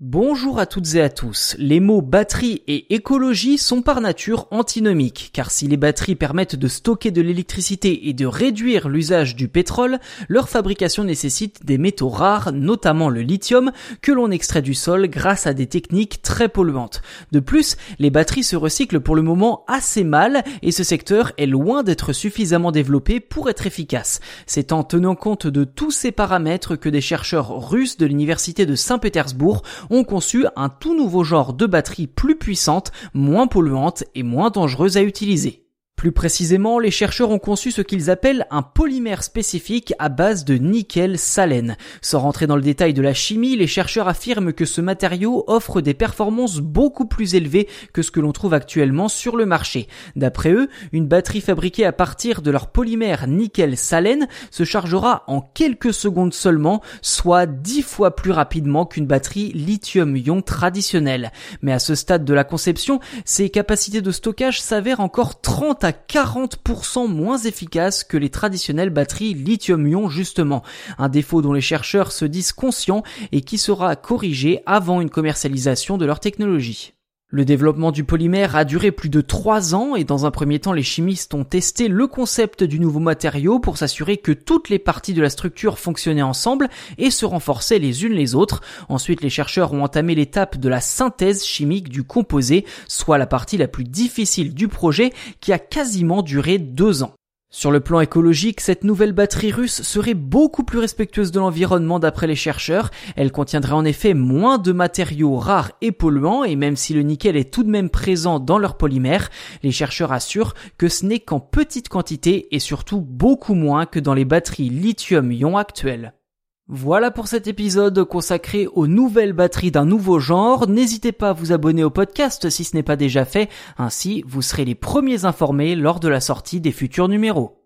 Bonjour à toutes et à tous. Les mots batterie et écologie sont par nature antinomiques, car si les batteries permettent de stocker de l'électricité et de réduire l'usage du pétrole, leur fabrication nécessite des métaux rares, notamment le lithium, que l'on extrait du sol grâce à des techniques très polluantes. De plus, les batteries se recyclent pour le moment assez mal, et ce secteur est loin d'être suffisamment développé pour être efficace. C'est en tenant compte de tous ces paramètres que des chercheurs russes de l'université de Saint-Pétersbourg ont conçu un tout nouveau genre de batterie plus puissante, moins polluante et moins dangereuse à utiliser. Plus précisément, les chercheurs ont conçu ce qu'ils appellent un polymère spécifique à base de nickel salène. Sans rentrer dans le détail de la chimie, les chercheurs affirment que ce matériau offre des performances beaucoup plus élevées que ce que l'on trouve actuellement sur le marché. D'après eux, une batterie fabriquée à partir de leur polymère nickel salène se chargera en quelques secondes seulement, soit dix fois plus rapidement qu'une batterie lithium-ion traditionnelle. Mais à ce stade de la conception, ces capacités de stockage s'avèrent encore 30 à 40% moins efficace que les traditionnelles batteries lithium-ion justement, un défaut dont les chercheurs se disent conscients et qui sera corrigé avant une commercialisation de leur technologie. Le développement du polymère a duré plus de trois ans et dans un premier temps les chimistes ont testé le concept du nouveau matériau pour s'assurer que toutes les parties de la structure fonctionnaient ensemble et se renforçaient les unes les autres. Ensuite les chercheurs ont entamé l'étape de la synthèse chimique du composé, soit la partie la plus difficile du projet qui a quasiment duré deux ans. Sur le plan écologique, cette nouvelle batterie russe serait beaucoup plus respectueuse de l'environnement d'après les chercheurs. Elle contiendrait en effet moins de matériaux rares et polluants et même si le nickel est tout de même présent dans leur polymère, les chercheurs assurent que ce n'est qu'en petite quantité et surtout beaucoup moins que dans les batteries lithium-ion actuelles. Voilà pour cet épisode consacré aux nouvelles batteries d'un nouveau genre. N'hésitez pas à vous abonner au podcast si ce n'est pas déjà fait, ainsi vous serez les premiers informés lors de la sortie des futurs numéros.